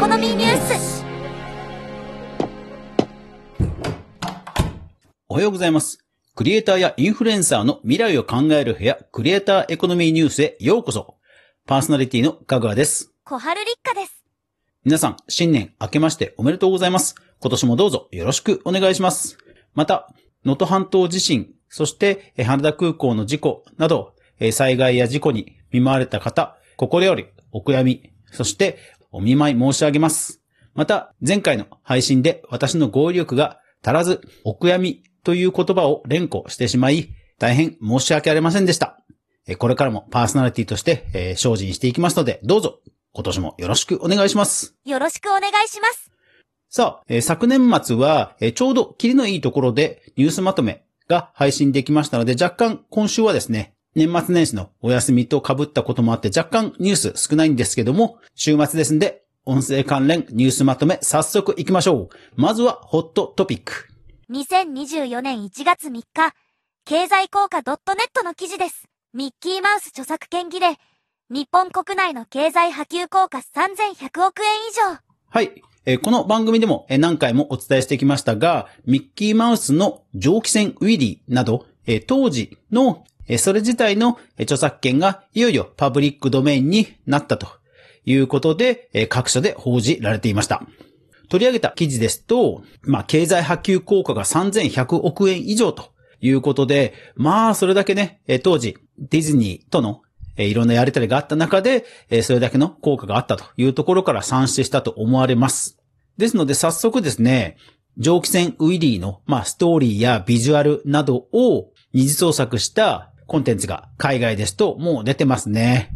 コノミーニュースおはようございます。クリエイターやインフルエンサーの未来を考える部屋、クリエイターエコノミーニュースへようこそ。パーソナリティのかぐわです。小春立花です。皆さん、新年明けましておめでとうございます。今年もどうぞよろしくお願いします。また、能登半島地震、そして、え羽田空港の事故など、え災害や事故に見舞われた方、心よりお悔やみ、そしてお見舞い申し上げます。また、前回の配信で私の語彙力が足らず、お悔やみという言葉を連呼してしまい、大変申し訳ありませんでした。えこれからもパーソナリティとして、えー精進していきますので、どうぞ今年もよろしくお願いします。よろしくお願いします。さあ、えー昨年末は、えーちょうどキリのいいところでニュースまとめが配信できましたので、若干今週はですね、年末年始のお休みと被ったこともあって若干ニュース少ないんですけども、週末ですんで、音声関連ニュースまとめ早速行きましょう。まずはホットトピック。2024年1月3日、経済効果 .net の記事です。ミッキーマウス著作権儀で、日本国内の経済波及効果3100億円以上。はい。えーこの番組でもえー何回もお伝えしてきましたが、ミッキーマウスの蒸気船ウィリーなど、えー当時の、えーそれ自体の著作権がいよいよパブリックドメインになったということで、各所で報じられていました。取り上げた記事ですと、まあ、経済波及効果が3100億円以上ということで、まあ、それだけね、当時、ディズニーとの、いろんなやりとりがあった中で、それだけの効果があったというところから算出したと思われます。ですので、早速ですね、蒸気船ウィリーの、まあ、ストーリーやビジュアルなどを二次創作したコンテンツが海外ですともう出てますね。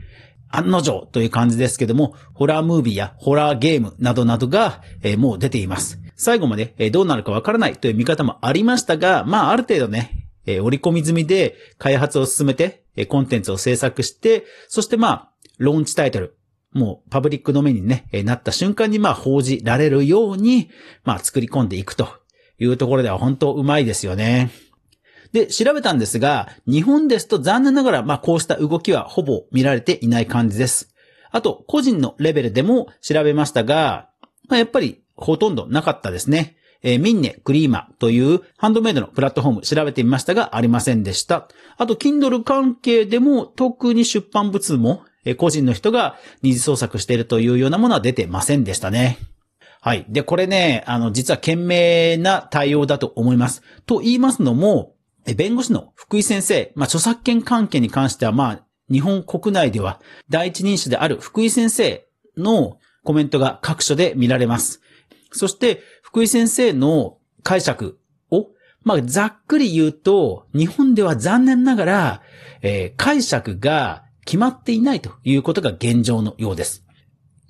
案の定という感じですけども、ホラームービーやホラーゲームなどなどが、えもう出ています。最後まで、えどうなるかわからないという見方もありましたが、まあある程度ね、えー織り込み済みで開発を進めて、えコンテンツを制作して、そしてまあ、ローンチタイトル、もうパブリックドメインにね、えなった瞬間にまあ報じられるように、まあ作り込んでいくというところでは本当うまいですよね。で、調べたんですが、日本ですと残念ながら、まあこうした動きはほぼ見られていない感じです。あと、個人のレベルでも調べましたが、まあ、やっぱりほとんどなかったですね。えーミンネ、クリーマというハンドメイドのプラットフォーム調べてみましたがありませんでした。あと、Kindle 関係でも特に出版物も、えー個人の人が二次創作しているというようなものは出てませんでしたね。はい。で、これね、あの、実は賢明な対応だと思います。と言いますのも、弁護士の福井先生、まあ、著作権関係に関しては、まあ、日本国内では第一人者である福井先生のコメントが各所で見られます。そして、福井先生の解釈を、まあ、ざっくり言うと、日本では残念ながら、えー解釈が決まっていないということが現状のようです。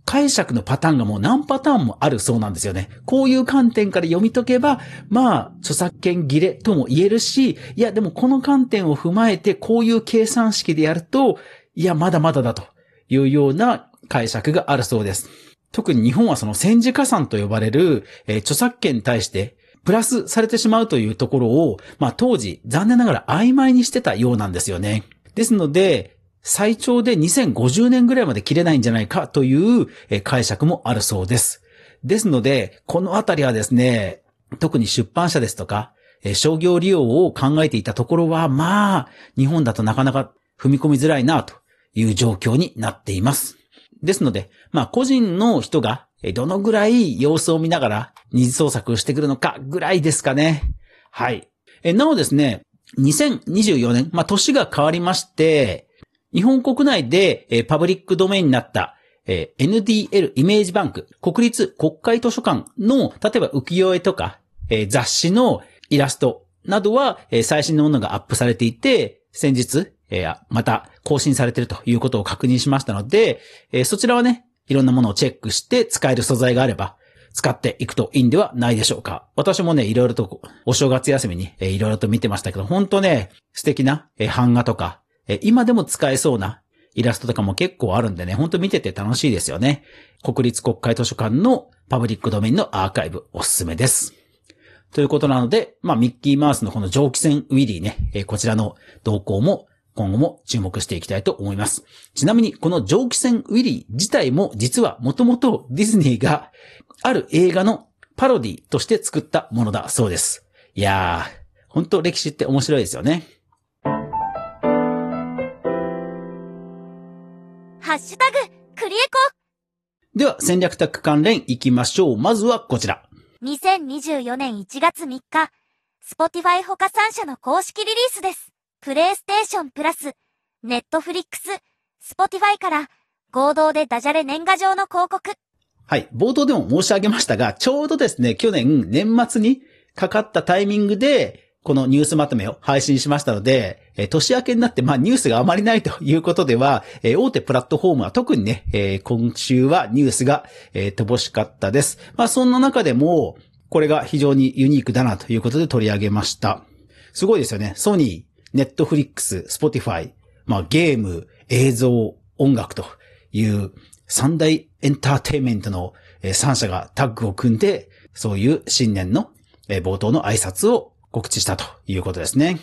解釈のパターンがもう何パターンもあるそうなんですよね。こういう観点から読み解けば、まあ、著作権切れとも言えるし、いや、でもこの観点を踏まえて、こういう計算式でやると、いや、まだまだだというような解釈があるそうです。特に日本はその戦時加算と呼ばれる、えー著作権に対して、プラスされてしまうというところを、まあ当時、残念ながら曖昧にしてたようなんですよね。ですので、最長で2050年ぐらいまで切れないんじゃないかという解釈もあるそうです。ですので、このあたりはですね、特に出版社ですとか、商業利用を考えていたところは、まあ、日本だとなかなか踏み込みづらいなという状況になっています。ですので、まあ、個人の人が、どのぐらい様子を見ながら二次創作をしてくるのかぐらいですかね。はい。なおですね、2024年、まあ、年が変わりまして、日本国内で、えパブリックドメインになった、え NDL イメージバンク、国立国会図書館の、例えば浮世絵とか、え雑誌のイラストなどは、え最新のものがアップされていて、先日、えーまた更新されているということを確認しましたので、えそちらはね、いろんなものをチェックして使える素材があれば、使っていくといいんではないでしょうか。私もね、いろいろと、お正月休みに、えーいろいろと見てましたけど、本当ね、素敵な、え版画とか、え今でも使えそうなイラストとかも結構あるんでね、本当見てて楽しいですよね。国立国会図書館のパブリックドメインのアーカイブおすすめです。ということなので、まあ、ミッキーマウスのこの蒸気船ウィリーね、えこちらの動向も今後も注目していきたいと思います。ちなみに、この蒸気船ウィリー自体も実はもともとディズニーがある映画のパロディとして作ったものだそうです。いやー、本当歴史って面白いですよね。ハッシュタグ、クリエでは、戦略タック関連行きましょう。まずはこちら。コ2024年1月3日、Spotify 他3社の公式リリースです。プレイステーションプラス、ネットフリックス、Spotify から合同でダジャレ年賀状の広告。はい。冒頭でも申し上げましたが、ちょうどですね、去年年末にかかったタイミングで、このニュースまとめを配信しましたので、え年明けになって、まあニュースがあまりないということでは、え大手プラットフォームは特にね、え今週はニュースが、え乏しかったです。まあそんな中でも、これが非常にユニークだなということで取り上げました。すごいですよね。ソニー、ネットフリックス、スポティファイ、まあゲーム、映像、音楽という三大エンターテイメントのえー三社がタッグを組んで、そういう新年の冒頭の挨拶を告知したということですね。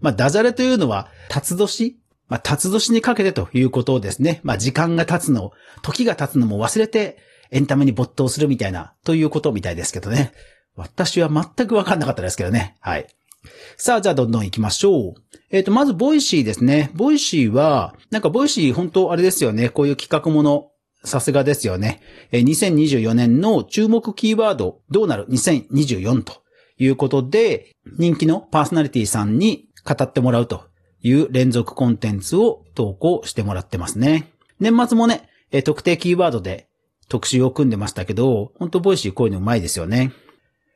まあ、ダジャレというのは、辰年？まあ、辰年にかけてということをですね。まあ、時間が経つの、時が経つのも忘れて、エンタメに没頭するみたいな、ということみたいですけどね。私は全くわかんなかったですけどね。はい。さあ、じゃあどんどん行きましょう。えっ、と、まず、ボイシーですね。ボイシーは、なんかボイシー本当あれですよね。こういう企画もの、さすがですよね。えー2024年の注目キーワード、どうなる？2024ということで、人気のパーソナリティさんに語ってもらうという連続コンテンツを投稿してもらってますね。年末もね、えー特定キーワードで特集を組んでましたけど、本当ボイシーこういうのうまいですよね。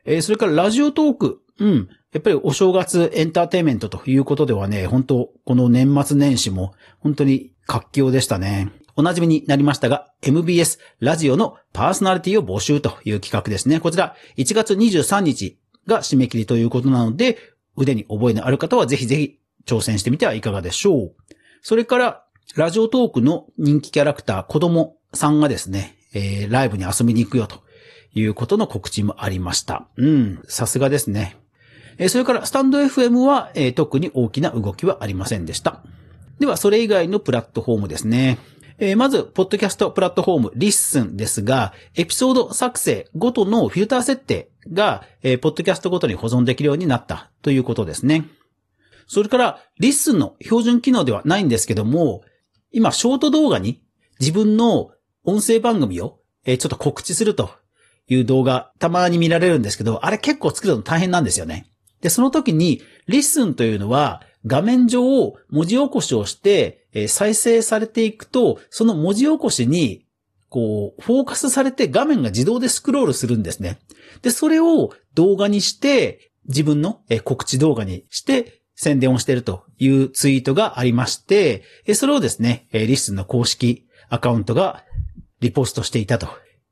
えーそれからラジオトーク。うん。やっぱりお正月エンターテインメントということではね、本当この年末年始も本当に活況でしたね。お馴染みになりましたが、MBS ラジオのパーソナリティを募集という企画ですね。こちら、1月23日が締め切りということなので、腕に覚えのある方はぜひぜひ挑戦してみてはいかがでしょう。それから、ラジオトークの人気キャラクター、子供さんがですね、えーライブに遊びに行くよということの告知もありました。うん、さすがですね。えーそれから、スタンド FM は、えー特に大きな動きはありませんでした。では、それ以外のプラットフォームですね。えーまず、ポッドキャストプラットフォーム、リッスンですが、エピソード作成ごとのフィルター設定が、えーポッドキャストごとに保存できるようになったということですね。それから、リッスンの標準機能ではないんですけども、今、ショート動画に自分の音声番組を、えーちょっと告知するという動画、たまに見られるんですけど、あれ結構作るの大変なんですよね。で、その時に、リッスンというのは、画面上を文字起こしをして、え再生されていくと、その文字起こしに、こう、フォーカスされて画面が自動でスクロールするんですね。で、それを動画にして、自分の告知動画にして、宣伝をしているというツイートがありまして、それをですね、リスの公式アカウントがリポストしていたと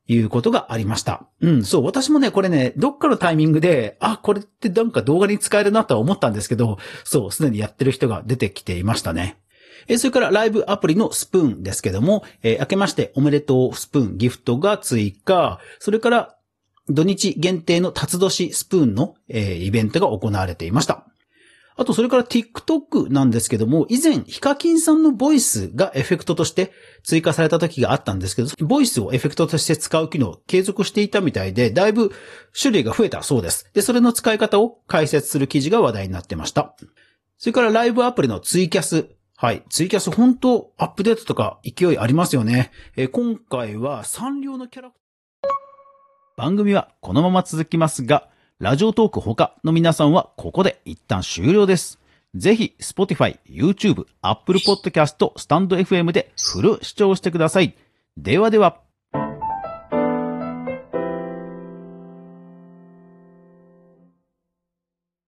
いうことがありました。うん、そう、私もね、これね、どっかのタイミングで、あ、これってなんか動画に使えるなとは思ったんですけど、そう、すでにやってる人が出てきていましたね。えーそれからライブアプリのスプーンですけども、えー明けましておめでとうスプーンギフトが追加、それから土日限定の辰年スプーンの、えーイベントが行われていました。あと、それから TikTok なんですけども、以前、ヒカキンさんのボイスがエフェクトとして追加された時があったんですけど、ボイスをエフェクトとして使う機能を継続していたみたいで、だいぶ種類が増えたそうです。で、それの使い方を解説する記事が話題になってました。それからライブアプリのツイキャス。はい。ツイキャス本当アップデートとか勢いありますよね。えー今回はサンリオのキャラクター。番組はこのまま続きますが、ラジオトーク他の皆さんはここで一旦終了です。ぜひ、Spotify、YouTube、Apple Podcast、Stand FM でフル視聴してください。ではでは。